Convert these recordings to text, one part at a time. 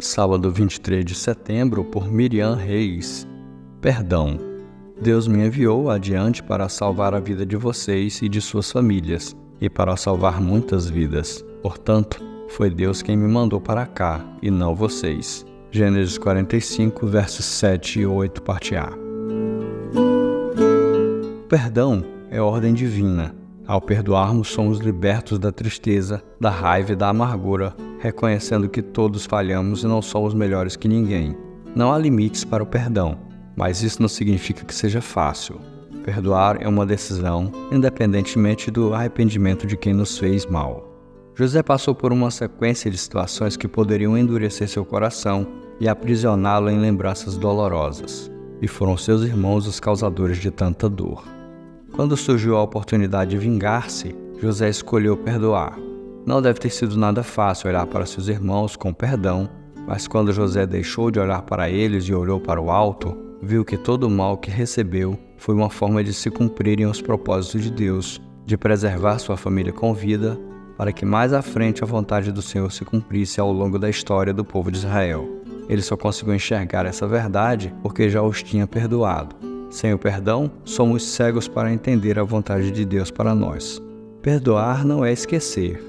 Sábado 23 de setembro, por Miriam Reis. Perdão. Deus me enviou adiante para salvar a vida de vocês e de suas famílias, e para salvar muitas vidas. Portanto, foi Deus quem me mandou para cá, e não vocês. Gênesis 45, versos 7 e 8, parte A. Perdão é ordem divina. Ao perdoarmos, somos libertos da tristeza, da raiva e da amargura, reconhecendo que todos falhamos e não somos melhores que ninguém. Não há limites para o perdão, mas isso não significa que seja fácil. Perdoar é uma decisão, independentemente do arrependimento de quem nos fez mal. José passou por uma sequência de situações que poderiam endurecer seu coração e aprisioná-lo em lembranças dolorosas, e foram seus irmãos os causadores de tanta dor. Quando surgiu a oportunidade de vingar-se, José escolheu perdoar. Não deve ter sido nada fácil olhar para seus irmãos com perdão, mas quando José deixou de olhar para eles e olhou para o alto, viu que todo o mal que recebeu foi uma forma de se cumprirem os propósitos de Deus, de preservar sua família com vida, para que mais à frente a vontade do Senhor se cumprisse ao longo da história do povo de Israel. Ele só conseguiu enxergar essa verdade porque já os tinha perdoado. Sem o perdão, somos cegos para entender a vontade de Deus para nós. Perdoar não é esquecer,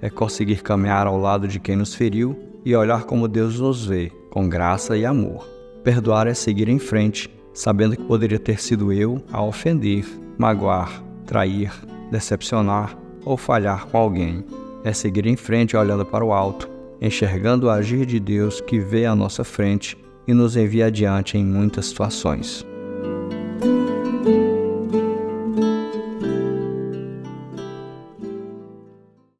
é conseguir caminhar ao lado de quem nos feriu e olhar como Deus nos vê, com graça e amor. Perdoar é seguir em frente, sabendo que poderia ter sido eu a ofender, magoar, trair, decepcionar ou falhar com alguém. É seguir em frente olhando para o alto, enxergando o agir de Deus que vê à nossa frente e nos envia adiante em muitas situações.